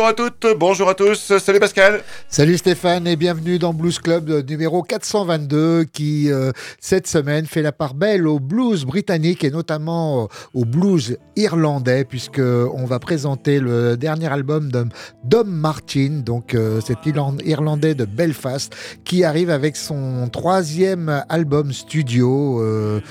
Bonjour à toutes, bonjour à tous, salut Pascal. Salut Stéphane et bienvenue dans Blues Club numéro 422 qui cette semaine fait la part belle au blues britannique et notamment au blues irlandais puisque on va présenter le dernier album de Dom Martin, donc cet Irlandais de Belfast qui arrive avec son troisième album studio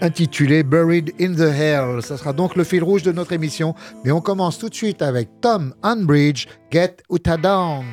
intitulé Buried in the Hell. Ça sera donc le fil rouge de notre émission, mais on commence tout de suite avec Tom Unbridge, Get Uta Down.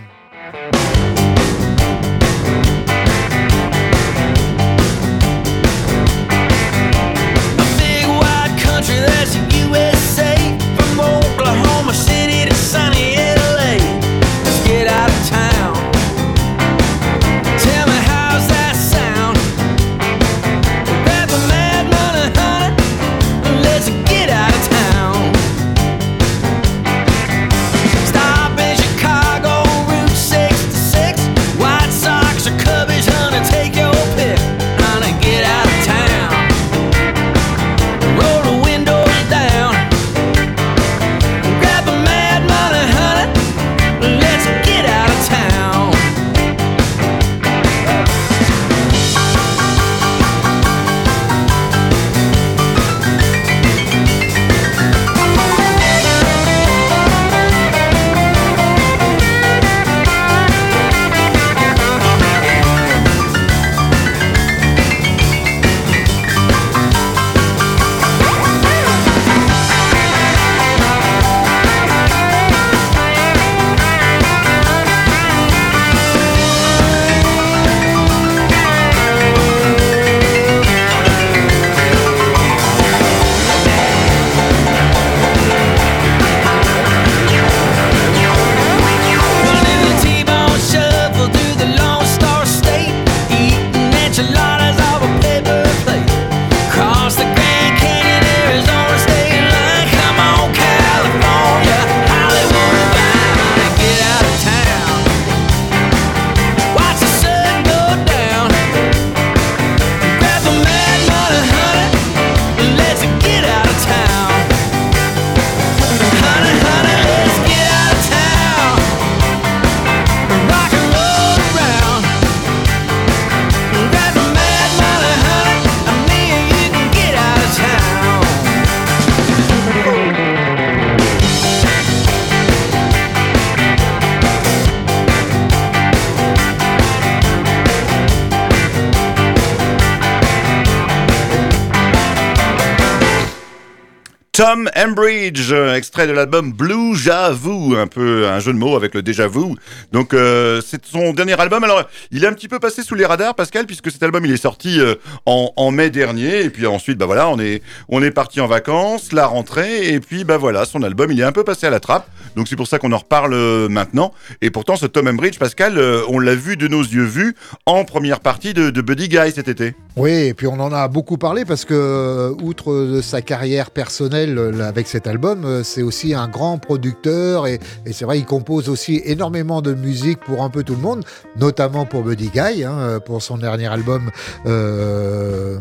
Tom Embridge, extrait de l'album Blue J'avoue, un peu un jeu de mots avec le déjà vu. Donc euh, c'est son dernier album. Alors il est un petit peu passé sous les radars, Pascal, puisque cet album il est sorti euh, en, mai dernier, et puis ensuite bah voilà, on est on est parti en vacances, la rentrée, et puis bah voilà, son album il est un peu passé à la trappe. Donc c'est pour ça qu'on en reparle euh, maintenant. Et pourtant ce Tom Embridge, Pascal, on l'a vu de nos yeux vus en première partie de Buddy Guy cet été. Oui, et puis on en a beaucoup parlé parce que outre sa carrière personnelle avec cet album. Euh, c'est aussi un grand producteur et, c'est vrai, il compose aussi énormément de musique pour un peu tout le monde, notamment pour Buddy Guy, hein, pour son dernier album euh,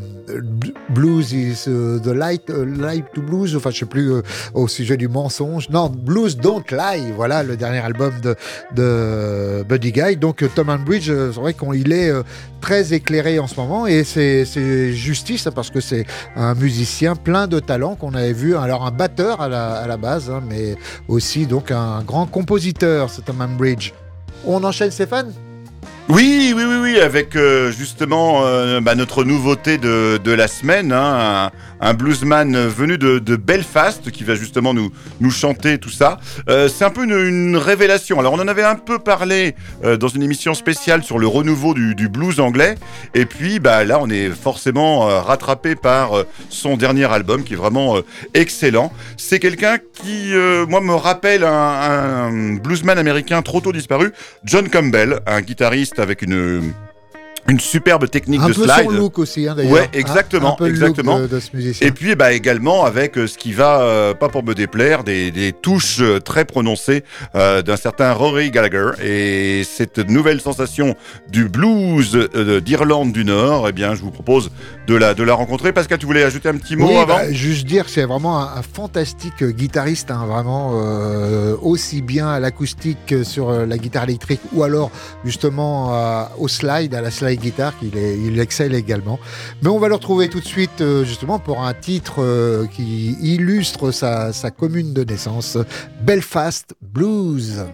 Blues is euh, the light, light to blues, enfin je sais plus au sujet du mensonge. Non, Blues Don't Lie, voilà le dernier album de, Buddy Guy. Donc Tom Bridge, c'est vrai qu'il est très éclairé en ce moment et c'est justice parce que c'est un musicien plein de talent qu'on avait vu alors un batteur à la, base, hein, mais aussi donc un grand compositeur, c'est Tom Bridge. On enchaîne Stéphane? Oui, oui, oui, oui, avec euh, justement euh, bah, notre nouveauté de, de la semaine, hein, un, bluesman venu de, Belfast qui va justement nous, nous chanter tout ça. Euh, c'est un peu une, révélation. Alors on en avait un peu parlé dans une émission spéciale sur le renouveau du, blues anglais, et puis bah, là on est forcément rattrapé par son dernier album qui est vraiment excellent. C'est quelqu'un qui, moi, me rappelle un, un bluesman américain trop tôt disparu, John Campbell, un guitariste avec une une superbe technique un de peu slide. son look aussi, hein, d'ailleurs. Ouais, exactement, un peu le look exactement. de, de ce musicien. Et puis bah également avec euh, ce qui va, euh, pas pour me déplaire, des, des touches euh, très prononcées euh, d'un certain Rory Gallagher. Et cette nouvelle sensation du blues euh, d'Irlande du Nord, eh bien je vous propose de la, de la rencontrer. Pascal, tu voulais ajouter un petit mot Oui, avant bah, juste dire que c'est vraiment un, un fantastique guitariste, hein, vraiment euh, aussi bien à l'acoustique que sur euh, la guitare électrique ou alors justement euh, au slide, à la slide guitare, qu'il est, il excelle également. Mais on va le retrouver tout de suite euh, justement pour un titre euh, qui illustre sa, sa commune de naissance, Belfast Blues.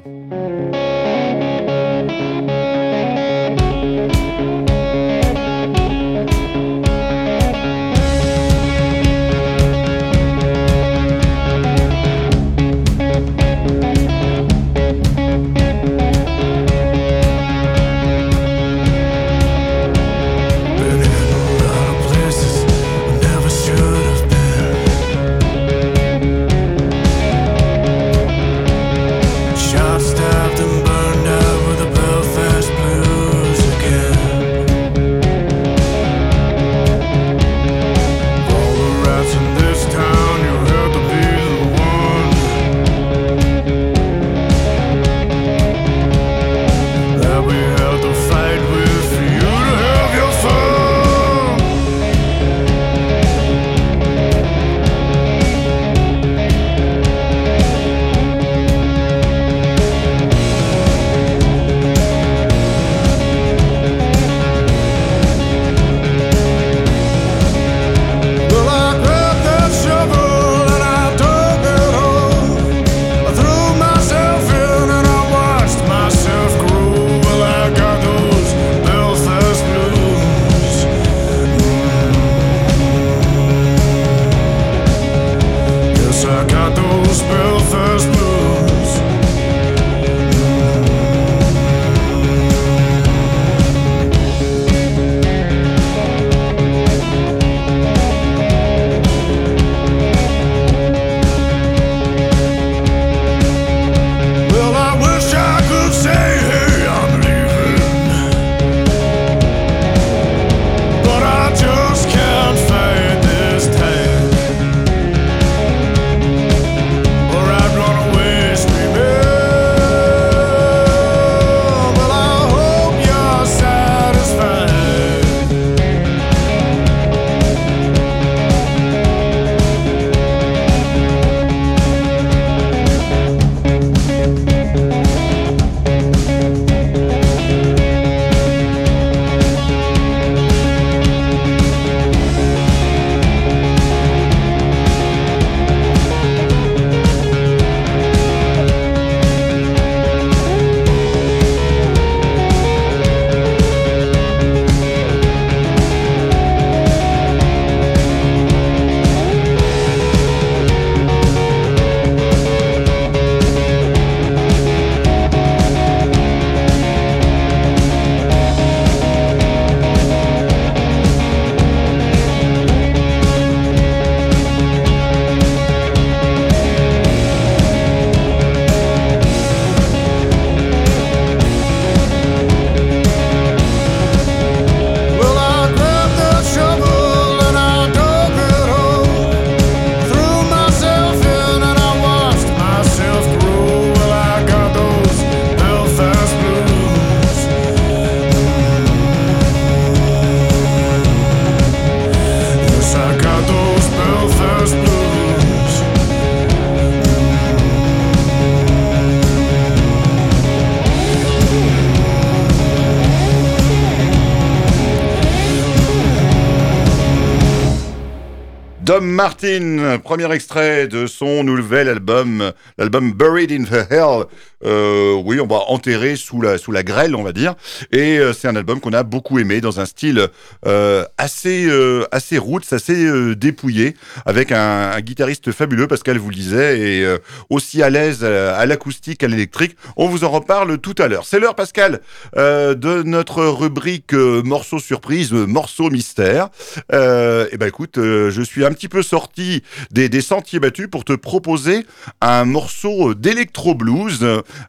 Martin, premier extrait de son nouvel album, l'album Buried in the Hell. Euh, oui, on va enterrer sous la sous la grêle, on va dire. Et euh, c'est un album qu'on a beaucoup aimé dans un style euh, assez assez roots, assez dépouillé, avec un, un guitariste fabuleux, Pascal vous le disait, et aussi à l'aise à, l'acoustique, à l'électrique. On vous en reparle tout à l'heure. C'est l'heure, Pascal, euh, de notre rubrique euh, morceau surprise, morceau mystère. Et ben écoute, je suis un petit peu sorti des, des sentiers battus pour te proposer un morceau d'électro blues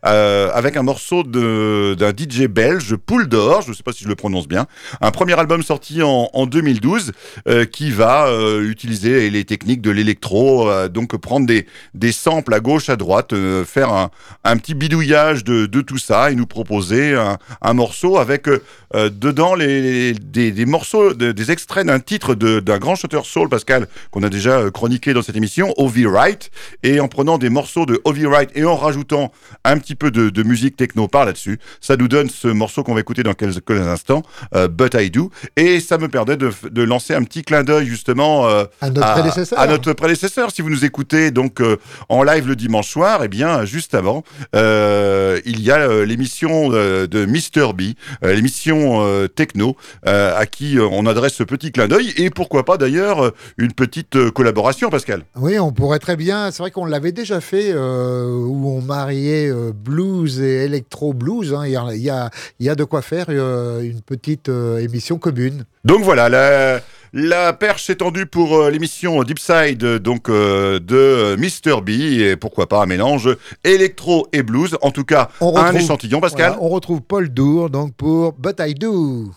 euh, avec un morceau d'un DJ belge, Poule d'Or, je ne sais pas si je le prononce bien. Un premier album sorti en, en 2012 euh, qui va euh, utiliser les techniques de l'électro, donc prendre des, des samples à gauche, à droite, faire un, un petit bidouillage de, de tout ça et nous proposer un, un morceau avec dedans des, des morceaux, de- des extraits d'un titre d'un grand chanteur soul, Pascal, qu'on a déjà chroniqué dans cette émission, Ovi Wright, et en prenant des morceaux de Ovi Wright et en rajoutant un petit peu de, de musique techno par là-dessus, ça nous donne ce morceau qu'on va écouter dans quelques, quelques instants, euh, But I Do, et ça me permet de, de lancer un petit clin d'œil justement euh, À notre prédécesseur. à notre prédécesseur. Si vous nous écoutez donc euh, en live le dimanche soir, eh bien juste avant, il y a l'émission de Mr B, l'émission techno, à qui on adresse ce petit clin d'œil et pourquoi pas d'ailleurs une petite collaboration, Pascal. Oui, on pourrait très bien. C'est vrai qu'on l'avait déjà fait où on mariait euh, blues et électro blues. hein. Il y, a, y a- de quoi faire euh, une petite euh, émission commune. Donc voilà, la, la perche est tendue pour euh, l'émission Deep Side donc, de Mr B et pourquoi pas un mélange électro et blues. En tout cas, On un retrouve- échantillon, Pascal. Voilà, on retrouve Paul Dour donc pour But I Do.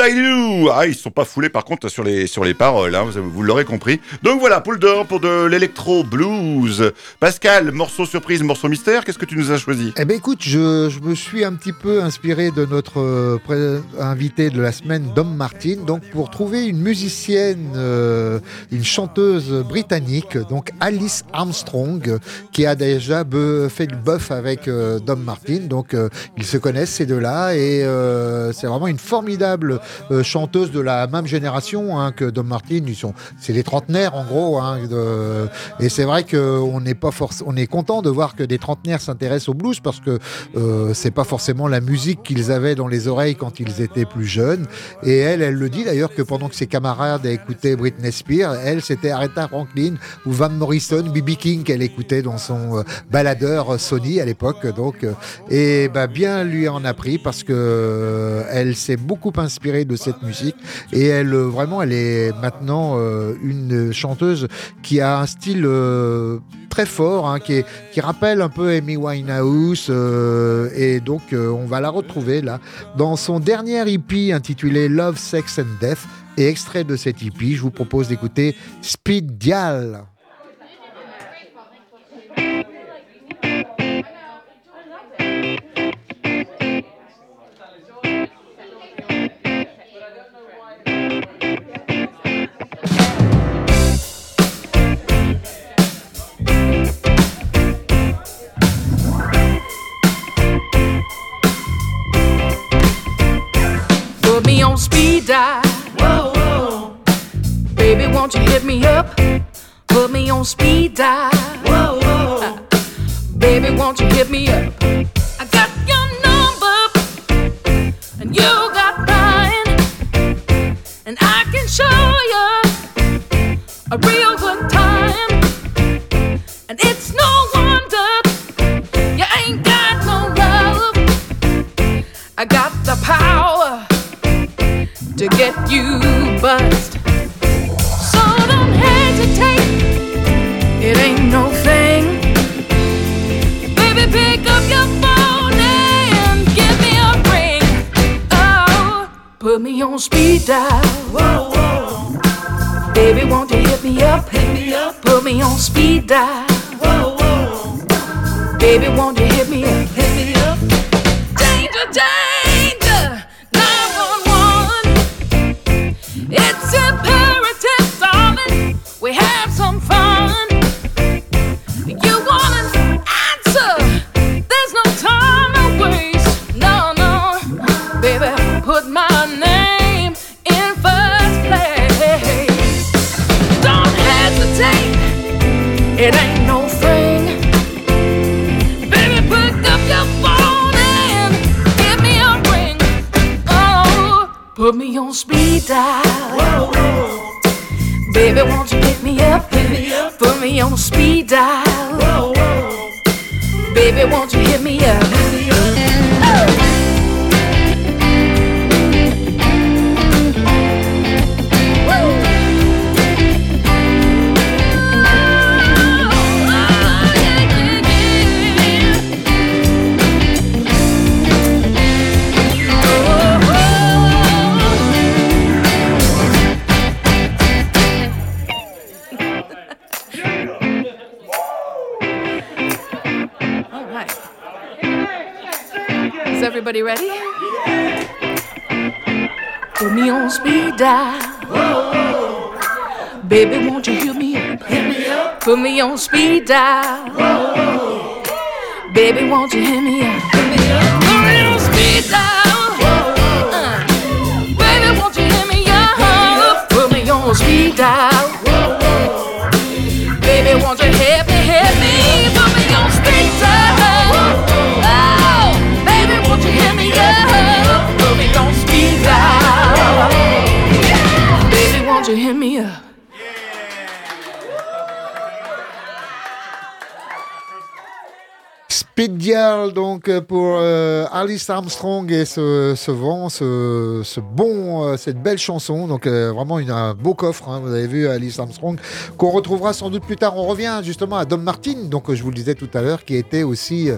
I do Ah, ils sont pas foulés par contre sur les, sur les paroles, hein, vous, l'aurez compris. Donc voilà, poule d'or pour de l'électro blues. Pascal, morceau surprise, morceau mystère, qu'est-ce que tu nous as choisi? Eh ben écoute, je, je me suis un petit peu inspiré de notre euh, invité de la semaine, Dom Martin, donc pour trouver une musicienne, euh, une chanteuse britannique, donc Alice Armstrong, qui a déjà fait le bœuf avec euh, Dom Martin. Donc ils se connaissent ces deux-là et c'est vraiment une formidable euh, de la même génération hein, que Dom Martin. Ils sont, c'est les trentenaires en gros. hein, de- et c'est vrai qu'on n'est pas forc- est content de voir que des trentenaires s'intéressent au blues parce que euh, c'est pas forcément la musique qu'ils avaient dans les oreilles quand ils étaient plus jeunes. Et elle, elle le dit d'ailleurs que pendant que ses camarades écoutaient Britney Spears, elle c'était Aretha Franklin ou Van Morrison, B.B. King qu'elle écoutait dans son euh, baladeur Sony à l'époque. Donc, euh, et bah, bien lui en a pris parce que euh, elle s'est beaucoup inspirée de cette musique et elle euh, vraiment elle est maintenant euh, une chanteuse qui a un style euh, très fort, hein, qui, est- qui rappelle un peu Amy Winehouse, et donc on va la retrouver là dans son dernier EP intitulé Love, Sex and Death. Et extrait de cet EP, je vous propose d'écouter Speed Dial. Won't you hit me up? Put me on speed dial. Whoa, whoa. Baby, won't you hit me up? I got your number, and you got mine, and I can show you a real good speed dial. Whoa, whoa. Baby, won't you hit me up? Hit me up. Put me on speed dial. Whoa, whoa. Baby, won't you hit dial. Baby, won't you hear me up? Hit me up. Put me on speed dial. Baby, won't you hear me up? Hit me up. Put me on speed dial. Uh. Baby, won't you hear me up? Put me on speed dial. Dial, donc euh, pour euh, Alice Armstrong et ce, ce vent, ce, ce bon, euh, cette belle chanson. Donc euh, vraiment une, un beau coffre. hein, vous avez vu Alice Armstrong qu'on retrouvera sans doute plus tard. On revient justement à Dom Martin, donc je vous le disais tout à l'heure, qui était aussi,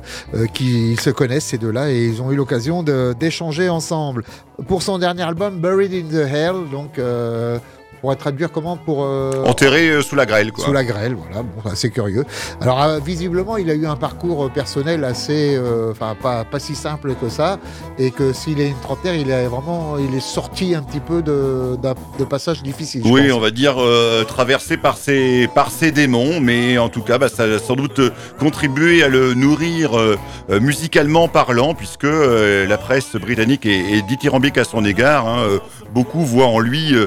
qui ils se connaissent ces deux-là et ils ont eu l'occasion d'échanger ensemble pour son dernier album Buried in the Hell. Donc on pourrait traduire comment pour euh, Enterré euh, sous la grêle, quoi. sous la grêle, voilà, bon, assez curieux. Alors euh, visiblement, il a eu un parcours euh, personnel assez, enfin pas, pas si simple que ça, et que s'il est une trentaine, il est vraiment, il est sorti un petit peu de, de passages difficiles. Oui, pense. on va dire traversé par ses, par ses démons, mais en tout cas, bah, ça a sans doute contribué à le nourrir musicalement parlant, puisque la presse britannique est, est dithyrambique à son égard. hein, beaucoup voient en lui euh,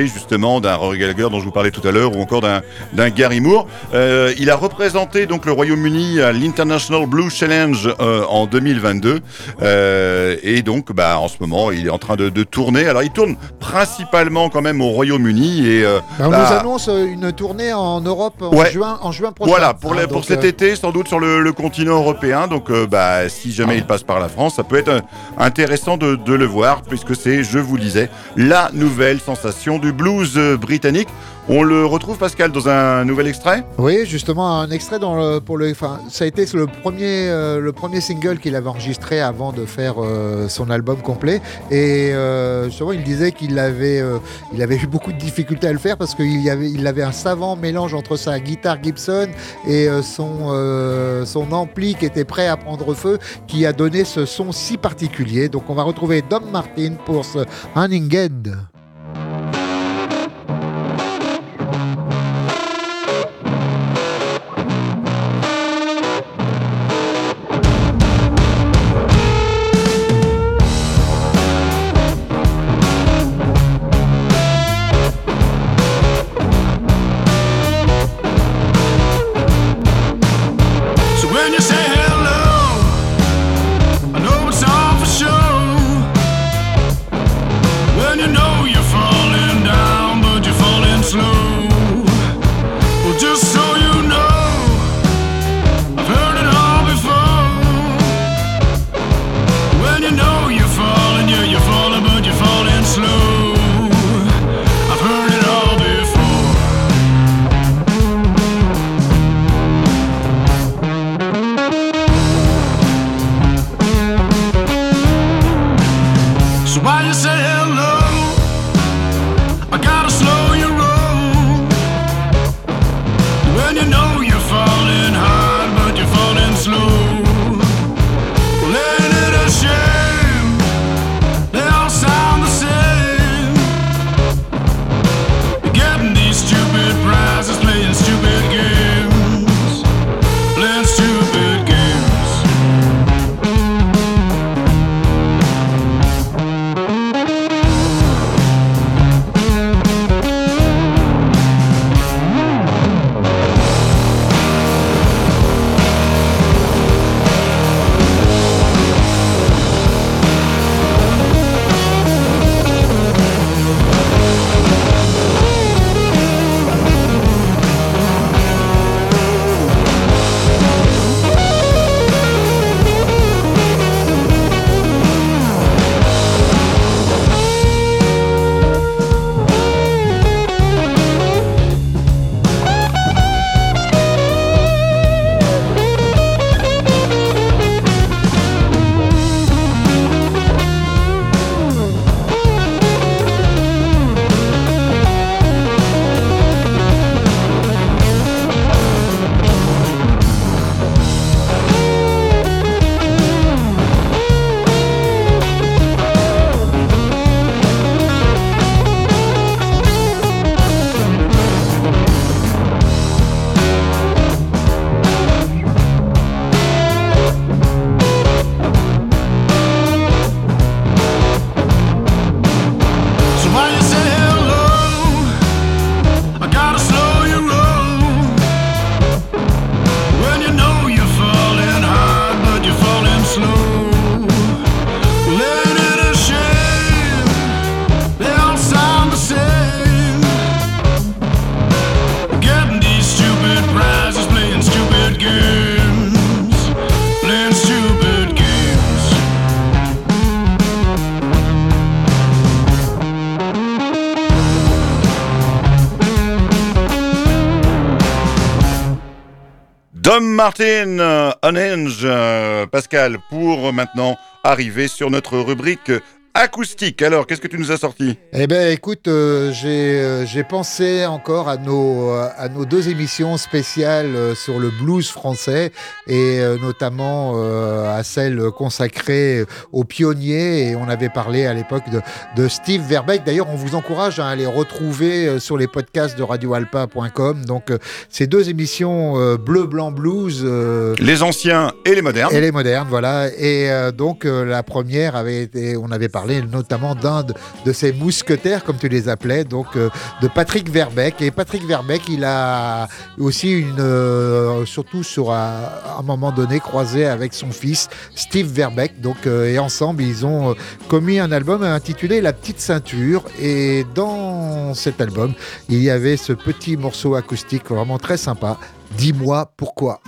justement d'un Rory Gallagher dont je vous parlais tout à l'heure, ou encore d'un Gary Moore. Euh, il a représenté donc le Royaume-Uni à l'International Blues Challenge euh, en 2022, euh, et donc bah, en ce moment, il est en train de, de tourner. Alors, il tourne principalement quand même au Royaume-Uni et on bah, nous annonce une tournée en Europe en Ouais. juin, en juin prochain. voilà, pour, Hein, les- pour cet été, sans doute sur le, le continent européen. Donc, bah, si jamais il passe par la France, ça peut être intéressant de, de le voir, puisque c'est, je vous le disais, la nouvelle sensation du blues euh, britannique. On le retrouve, Pascal, dans un nouvel extrait Oui, justement, un extrait dans le, pour le, enfin, ça a été le premier, euh, le premier single qu'il avait enregistré avant de faire euh, son album complet. Et euh, justement, il disait qu'il avait, avait eu beaucoup de difficultés à le faire parce qu'il avait, il avait un savant mélange entre sa guitare Gibson et son, son ampli qui était prêt à prendre feu, qui a donné ce son si particulier. Donc, on va retrouver Dom Martin pour ce Hunting End. Tom Martin, euh, Orange, euh, Pascal, pour maintenant arriver sur notre rubrique acoustique. Alors, qu'est-ce que tu nous as sorti? Eh ben, écoute, euh, j'ai euh, j'ai pensé encore à nos euh, à nos deux émissions spéciales euh, sur le blues français et euh, notamment euh, à celle consacrée aux pionniers. Et on avait parlé à l'époque de, de Steve Verbeck. D'ailleurs, on vous encourage à les retrouver sur les podcasts de radioalpa.com. Donc, euh, ces deux émissions euh, bleu blanc blues. euh, Les anciens et les modernes. et les modernes, voilà. Et euh, donc euh, la première avait été, on avait parlé notamment d'un de, ces mousquetaires, comme tu les appelais, donc euh, de Patrick Verbeck. Et Patrick Verbeck, il a aussi une, euh, surtout sur un, moment donné, croisé avec son fils Steve Verbeck. Donc euh, et ensemble, ils ont commis un album intitulé La petite ceinture. Et dans cet album, il y avait ce petit morceau acoustique vraiment très sympa. Dis-moi pourquoi.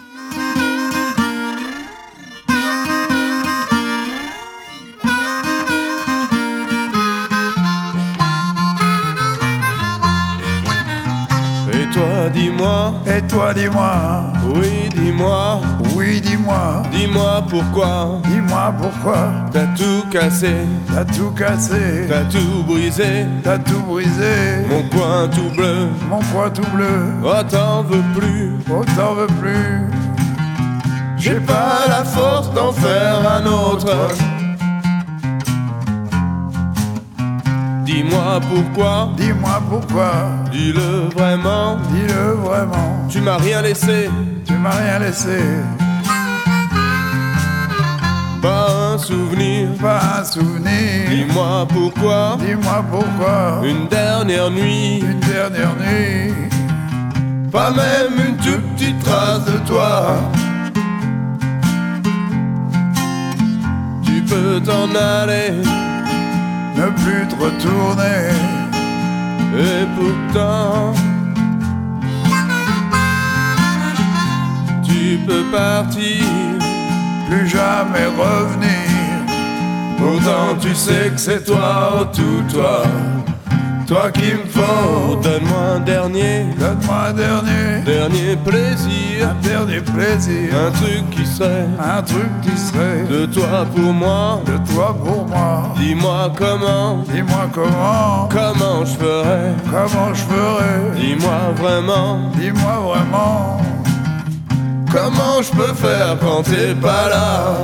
Toi, dis-moi, Et toi, dis-moi, oui, dis-moi, oui, dis-moi, dis-moi pourquoi. Dis-moi pourquoi. T'as tout cassé, t'as tout cassé, t'as tout brisé, t'as tout brisé, mon coin tout bleu, mon poids tout bleu, oh t'en veux plus, oh t'en veux plus. j'ai pas la force d'en faire un autre. Dis-moi pourquoi, Dis-moi pourquoi, dis-le vraiment, dis-le vraiment, tu m'as rien laissé, tu m'as rien laissé, pas un souvenir. pas un souvenir. Dis-moi pourquoi, Dis-moi pourquoi, une dernière nuit, une dernière nuit, pas même une toute petite trace de toi. Tu peux t'en aller, ne plus te retourner, et pourtant, tu peux partir. plus jamais revenir. Pourtant, tu sais que c'est toi, tout toi, toi qui me faut. Donne-moi un dernier, Donne-moi un dernier, dernier plaisir, un dernier plaisir, un truc qui serait un truc qui serait de toi pour moi. de toi pour moi. Dis-moi comment, Dis-moi comment, comment je ferais. comment je ferais. Dis-moi vraiment, Dis-moi vraiment, comment je peux faire quand t'es pas là.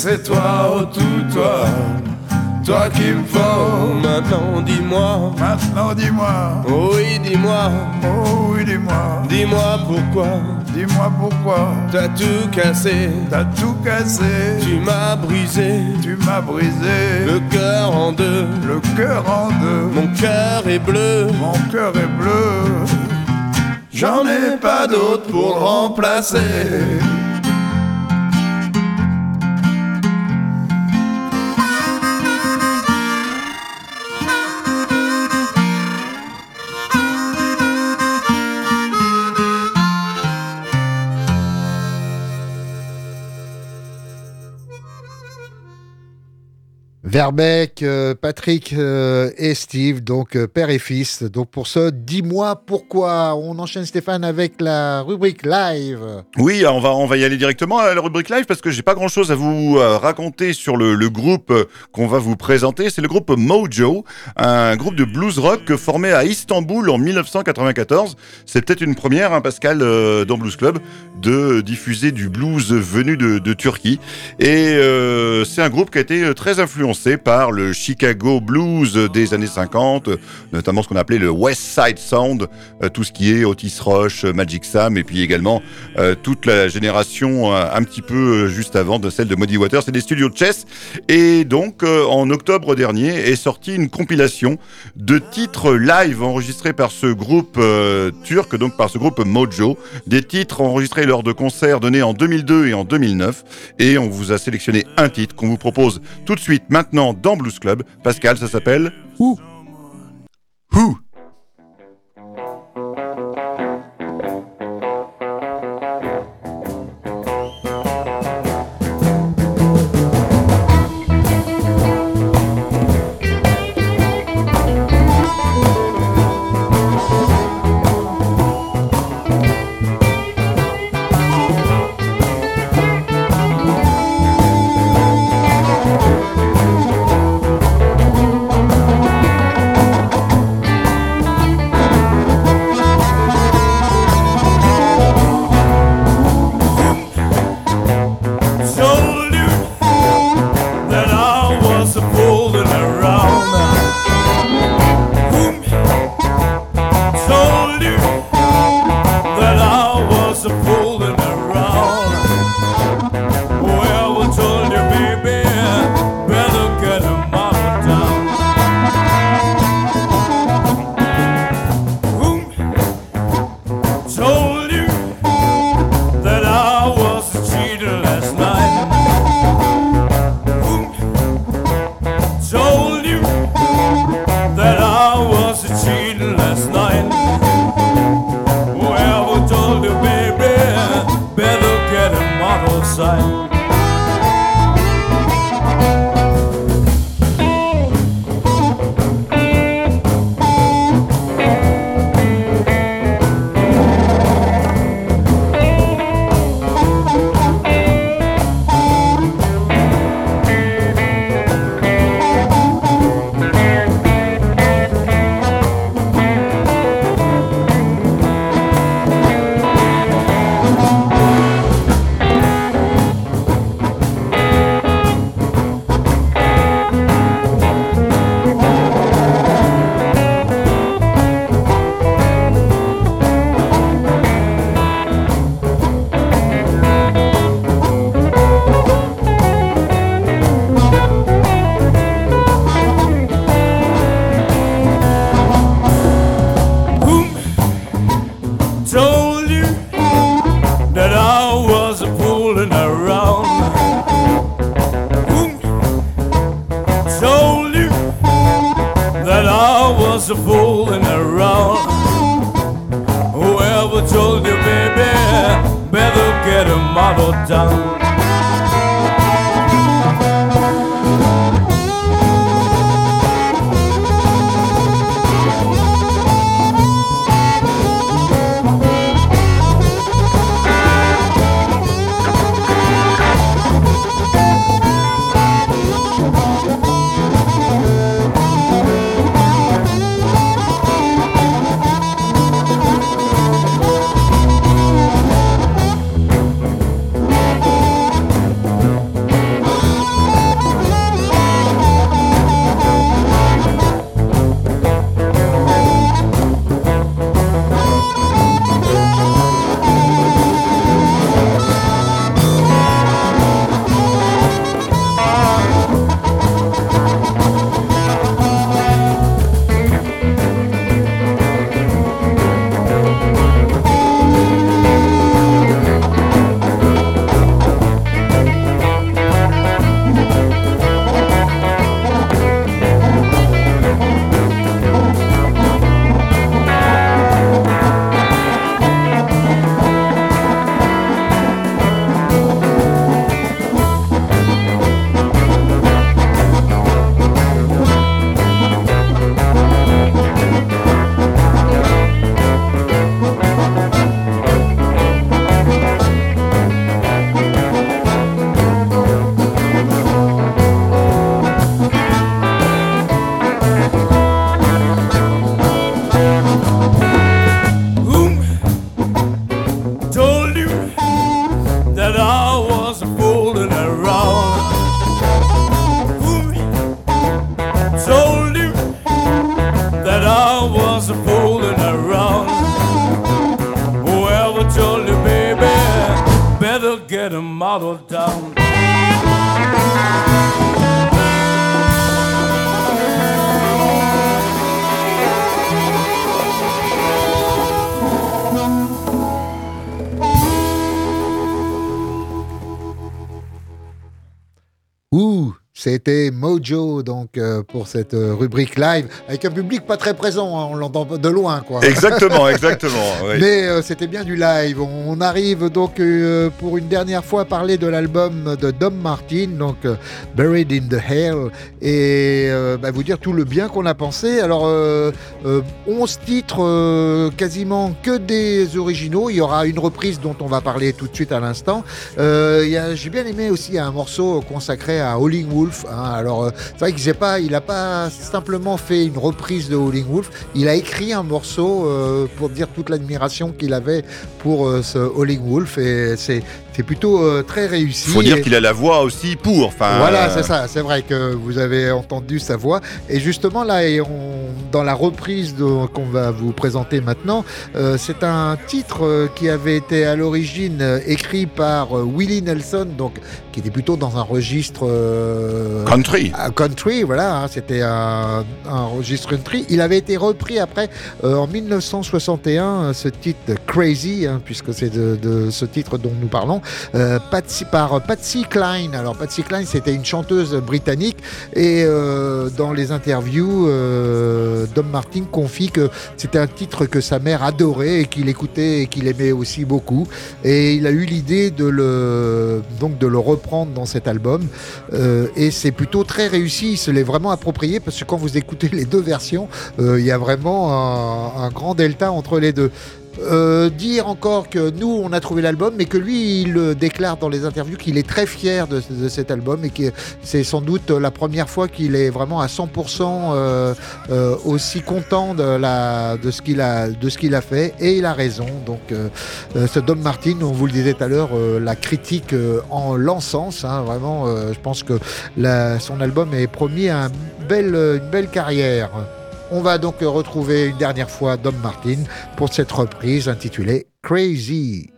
C'est toi, oh tout toi, toi qui me faut. Maintenant, dis-moi, Maintenant dis-moi, oh oui, dis-moi, oh oui dis-moi, dis-moi pourquoi. Dis-moi pourquoi. T'as tout cassé, t'as tout cassé, tu m'as brisé. Tu m'as brisé. Le cœur en deux. le cœur en deux. Mon cœur est bleu, Mon cœur est bleu, j'en ai pas d'autre pour le remplacer. Verbeck, euh, Patrick euh, et Steve, donc euh, père et fils. Donc pour ce, dis-moi pourquoi. On enchaîne Stéphane avec la rubrique live. Oui, on va, y aller directement à la rubrique live parce que j'ai pas grand chose à vous raconter sur le, groupe qu'on va vous présenter. C'est le groupe Mojo, un groupe de blues rock formé à Istanbul en 1994. C'est peut-être une première, hein, Pascal, dans Blues Club, de diffuser du blues venu de, Turquie. Et c'est un groupe qui a été très influencé par le Chicago blues des années 50, euh, notamment ce qu'on appelait le West Side Sound, euh, tout ce qui est Otis Rush, Magic Sam, et puis également euh, toute la génération euh, un petit peu juste avant de celle de Muddy Waters et des studios de Chess. Et donc, en octobre dernier, est sortie une compilation de titres live enregistrés par ce groupe turc, donc par ce groupe Mojo, des titres enregistrés lors de concerts donnés en 2002 et en 2009. Et on vous a sélectionné un titre qu'on vous propose tout de suite maintenant dans Blues Club. Pascal, ça s'appelle Who? Who? model down. C'était Mojo donc euh, pour cette euh, rubrique live avec un public pas très présent, hein, on l'entend de loin quoi. Exactement, exactement. oui. Mais euh, c'était bien du live. On arrive donc euh, pour une dernière fois à parler de l'album de Dom Martin, donc Buried in the Hell, et bah, vous dire tout le bien qu'on a pensé. Alors, euh, euh, 11 titres, quasiment que des originaux. Il y aura une reprise dont on va parler tout de suite à l'instant. J'ai bien aimé aussi un morceau consacré à Howling Hein. Alors, euh, c'est vrai qu'il il n'a pas simplement fait une reprise de Howling Wolf, il a écrit un morceau euh, pour dire toute l'admiration qu'il avait pour euh, ce Howling Wolf et c'est c'est plutôt euh, très réussi. Faut dire Et- qu'il a la voix aussi pour. Enfin, voilà, euh, c'est ça. C'est vrai que vous avez entendu sa voix. Et justement, là, et on- dans la reprise de- qu'on va vous présenter maintenant, euh, c'est un titre qui avait été à l'origine écrit par Willie Nelson, donc qui était plutôt dans un registre Country. un country, voilà, hein, c'était un, un registre country. Il avait été repris après en 1961, euh, ce titre Crazy, hein, puisque c'est de, de ce titre dont nous parlons, euh, Patsy, par Patsy Cline. Alors Patsy Cline, c'était une chanteuse britannique et euh, dans les interviews, euh, Dom Martin confie que c'était un titre que sa mère adorait et qu'il écoutait et qu'il aimait aussi beaucoup. Et il a eu l'idée de le donc de le reprendre dans cet album. Et c'est plutôt très réussi. Il se l'est vraiment approprié parce que quand vous écoutez les deux versions, il y a vraiment un grand delta entre les deux. Euh, dire encore que nous on a trouvé l'album mais que lui il déclare dans les interviews qu'il est très fier de, cet album et que c'est sans doute la première fois qu'il est vraiment à 100% euh, euh, aussi content de, ce qu'il a, de ce qu'il a fait. Et il a raison. Donc ce Dom Martin on vous le disait tout à l'heure la critique en l'encens hein, vraiment je pense que son album est promis à une belle carrière on va donc retrouver une dernière fois Dom Martin pour cette reprise intitulée Crazy.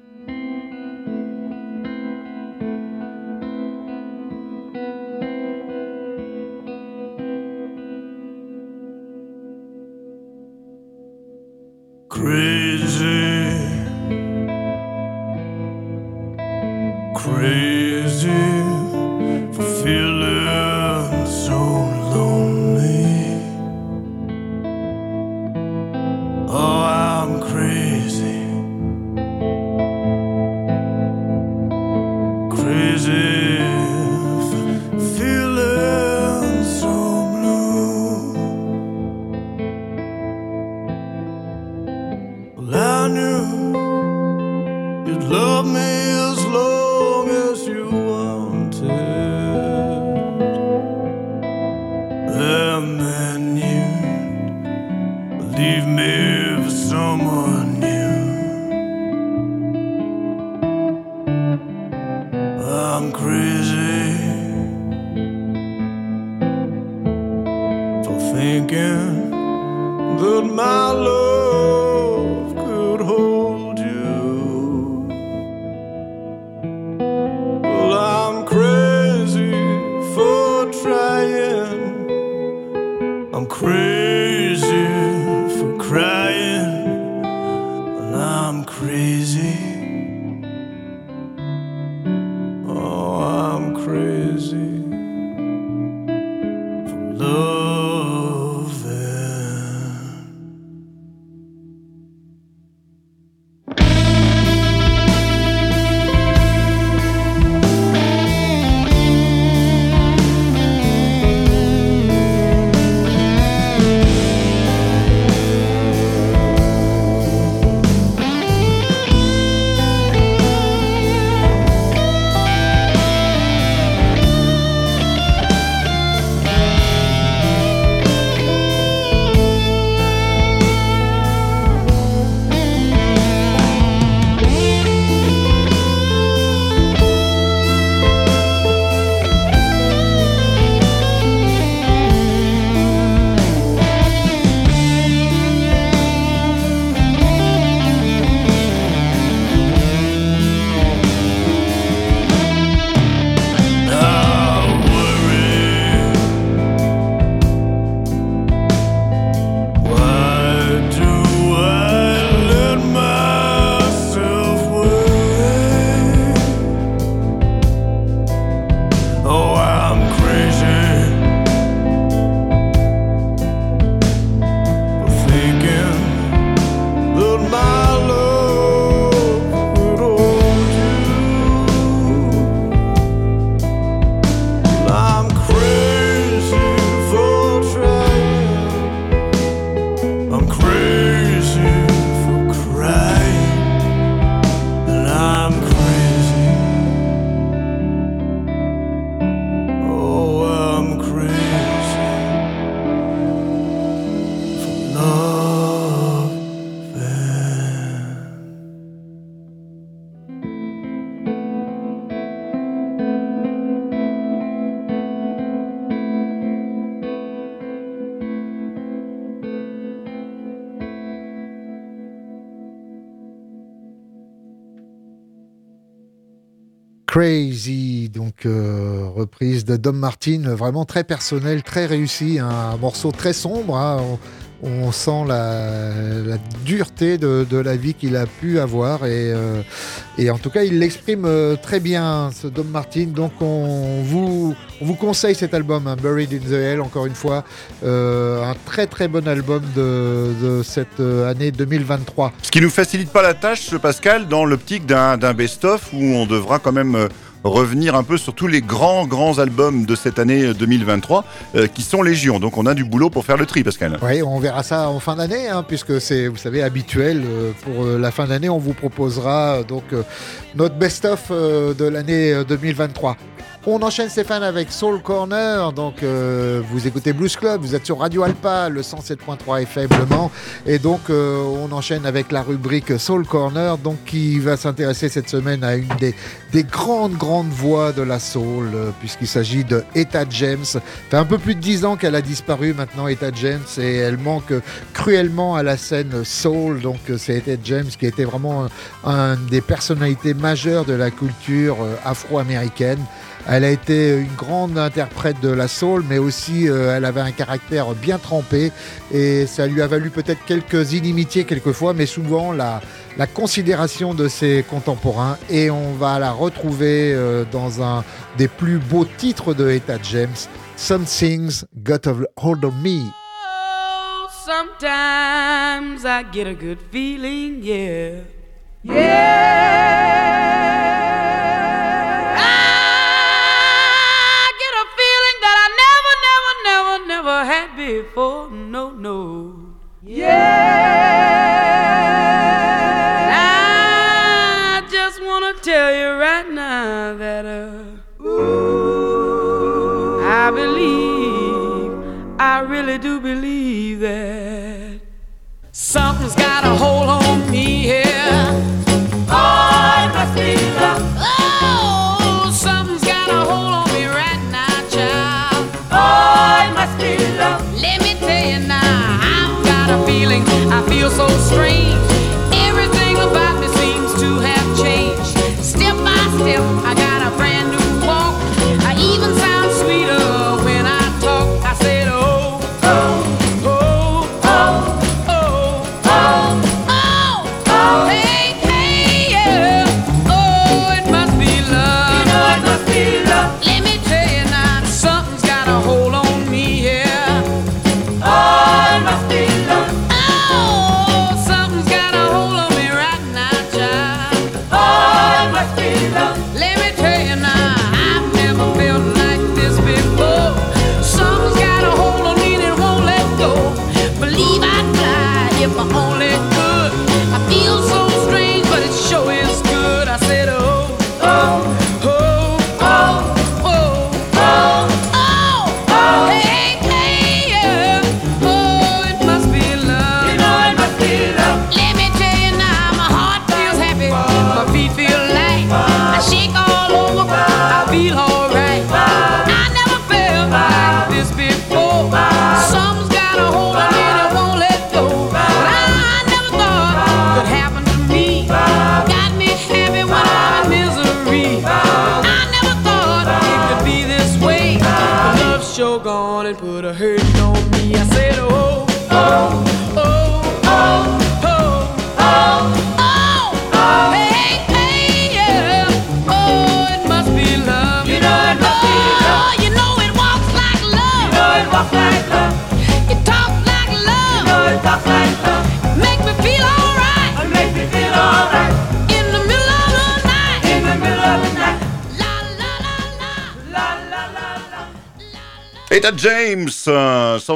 I'm crazy for thinking that my love Dom Martin, vraiment très personnel, très réussi, un morceau très sombre. hein. On, sent la, dureté de, la vie qu'il a pu avoir et, euh, en tout cas il l'exprime euh, très bien ce Dom Martin. Donc on vous, on vous conseille cet album, hein, Buried in the Hell, encore une fois, Euh, un très très bon album de, cette année 2023. Ce qui nous facilite pas la tâche, Pascal, dans l'optique d'un best-of où on devra quand même revenir un peu sur tous les grands, grands albums de cette année euh, 2023 euh, qui sont légion. Donc on a du boulot pour faire le tri, Pascal. Oui, on verra ça en fin d'année, hein, puisque c'est, vous savez, habituel. euh, pour euh, la fin d'année, on vous proposera euh, donc euh, notre best-of euh, de l'année euh, 2023. On enchaîne Stéphane avec Soul Corner. Donc, euh, vous écoutez Blues Club, vous êtes sur Radio Alpa, le 107.3 FM Le Mans. Et donc, euh, on enchaîne avec la rubrique Soul Corner, donc qui va s'intéresser cette semaine à une des, des grandes, grandes voix de la soul, euh, puisqu'il s'agit de Etta James. Ça fait un peu plus de 10 ans qu'elle a disparu maintenant, Etta James, et elle manque cruellement à la scène soul. Donc, c'est Etta James qui était vraiment un, un des personnalités majeures de la culture afro-américaine. Elle a été une grande interprète de la soul, mais aussi euh, elle avait un caractère bien trempé et ça lui a valu peut-être quelques inimitiés quelquefois, mais souvent la, la considération de ses contemporains. Et on va la retrouver euh, dans un des plus beaux titres de Etta James, Something's Got a Hold of Me. Oh, sometimes I get a good feeling, yeah. Yeah. Before. No, no. Yeah. I just want to tell you right now that, uh, I believe, I really do believe that something's got a hold on I feel so strange.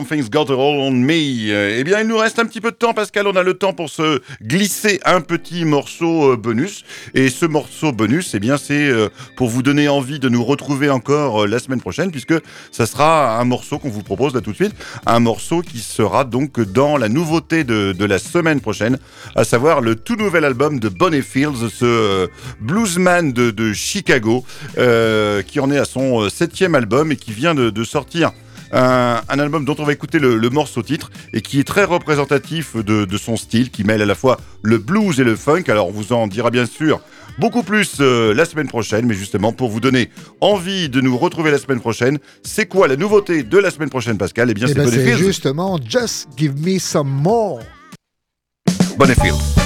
Something's Got a on Me. Eh bien, il nous reste un petit peu de temps, Pascal. On a le temps pour se glisser un petit morceau euh, bonus. Et ce morceau bonus, eh bien, c'est euh, pour vous donner envie de nous retrouver encore euh, la semaine prochaine, puisque ça sera un morceau qu'on vous propose là tout de suite. Un morceau qui sera donc dans la nouveauté de, la semaine prochaine, à savoir le tout nouvel album de Bonnie Fields, ce bluesman de, Chicago, qui en est à son septième album et qui vient de sortir Un, un album dont on va écouter le, le morceau titre et qui est très représentatif de, de son style, qui mêle à la fois le blues et le funk. Alors on vous en dira bien sûr beaucoup plus euh, la semaine prochaine, mais justement pour vous donner envie de nous retrouver la semaine prochaine, c'est quoi la nouveauté de la semaine prochaine, Pascal? Eh bien, Eh c'est ben, justement Just Give Me Some More. Bonnetfield.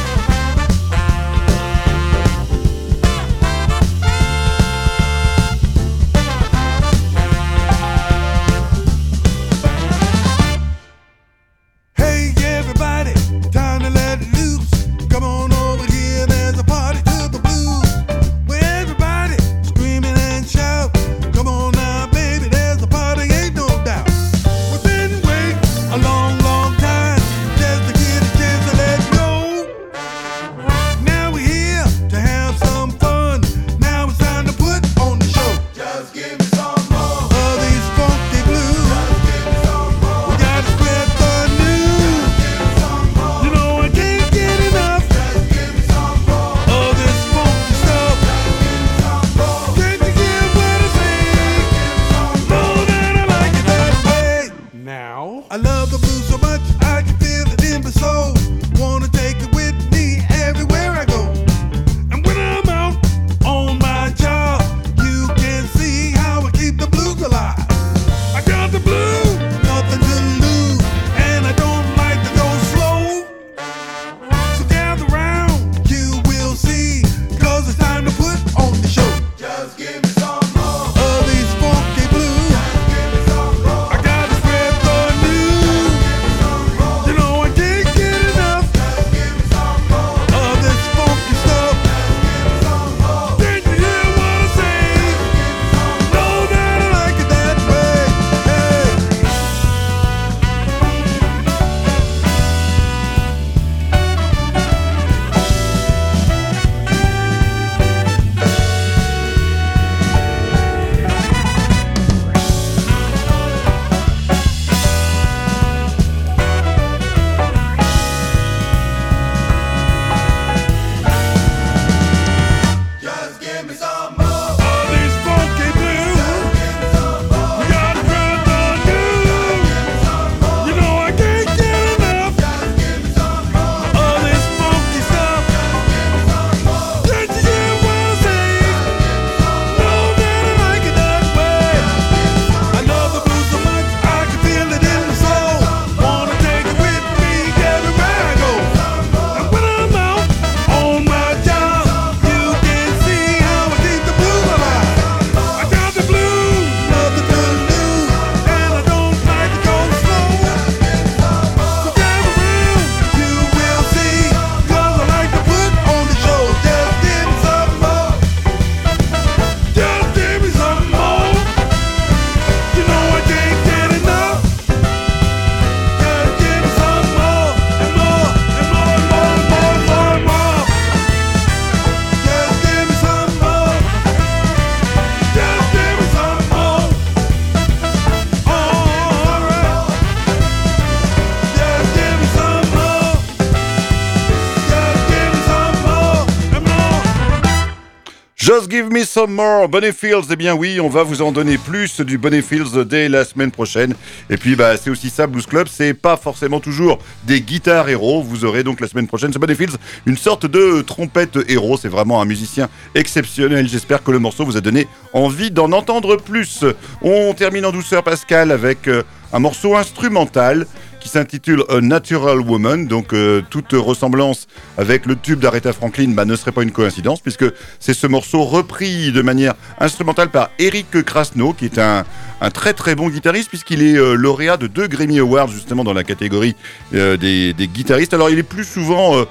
Give me some more, Bonnetfields. Eh bien oui, on va vous en donner plus du Bonnetfields dès la semaine prochaine. Et puis bah c'est aussi ça, Blues Club, c'est pas forcément toujours des guitares héros. Vous aurez donc la semaine prochaine, ce Bonnetfields, une sorte de trompette héros. C'est vraiment un musicien exceptionnel. J'espère que le morceau vous a donné envie d'en entendre plus. On termine en douceur, Pascal, avec euh, un morceau instrumental s'intitule A Natural Woman. Donc euh, toute ressemblance avec le tube d'Aretha Franklin bah, ne serait pas une coïncidence puisque c'est ce morceau repris de manière instrumentale par Eric Krasno qui est un, un très très bon guitariste puisqu'il est euh, lauréat de deux Grammy Awards justement dans la catégorie euh, des, des guitaristes. Alors il est plus souvent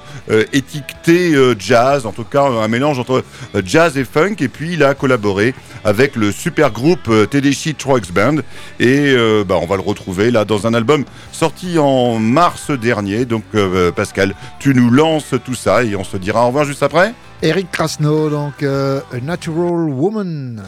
étiqueté jazz, en tout cas un mélange entre jazz et funk et puis il a collaboré avec le super groupe Tedeschi Trucks Band et bah, on va le retrouver là dans un album sorti en mars dernier. Donc euh, Pascal, tu nous lances tout ça et on se dira au revoir juste après. Eric Krasno, donc euh, A Natural Woman.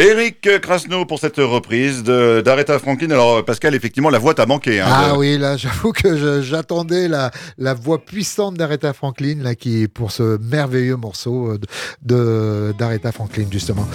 Eric Krasno pour cette reprise de- d'Aretha Franklin. Alors Pascal, effectivement, la voix t'a manqué. hein, Ah de- oui, là, j'avoue que j'attendais la, la voix puissante d'Aretha Franklin, là, qui pour ce merveilleux morceau euh, de de- d'Aretha Franklin, justement.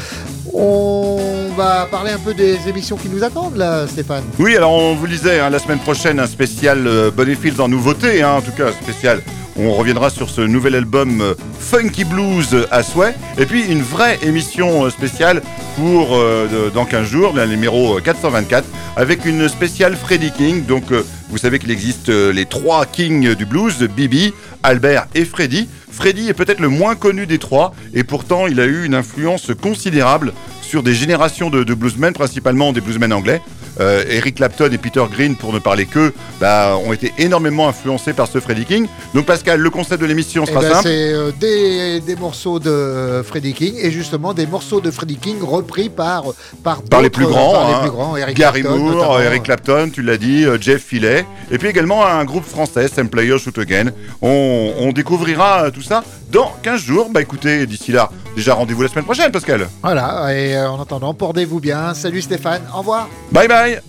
On va parler un peu des émissions qui nous attendent, là, Stéphane. Oui, alors on vous le disait, hein, la semaine prochaine, un spécial euh, Bonnetfields en nouveauté, hein, en tout cas spécial. On reviendra sur ce nouvel album euh, Funky Blues à souhait. Et puis une vraie émission euh, spéciale pour euh, dans 15 jours, le numéro euh, 424, avec une spéciale Freddie King. Donc euh, vous savez qu'il existe euh, les trois kings du blues, Bibi, Albert et Freddie. Freddie est peut-être le moins connu des trois, et pourtant il a eu une influence considérable sur des générations de, de bluesmen, principalement des bluesmen anglais. Euh, Eric Clapton et Peter Green, pour ne parler qu'eux, bah, ont été énormément influencés par ce Freddie King. Donc Pascal, le concept de l'émission Eh sera ben, simple. c'est euh, des, des morceaux de Freddie King et justement des morceaux de Freddie King repris par par, Par les plus grands, par les hein. plus grands, Eric Gary Clapton, Moore. Eric Clapton, tu l'as dit, euh, Jeff Fillet, et puis également un groupe français, Sam Player Shoot Again. On, on découvrira euh, tout ça dans 15 jours. Bah écoutez, d'ici là, déjà rendez-vous la semaine prochaine, Pascal. Voilà, et euh, en attendant, portez-vous bien. Salut Stéphane, au revoir. Bye bye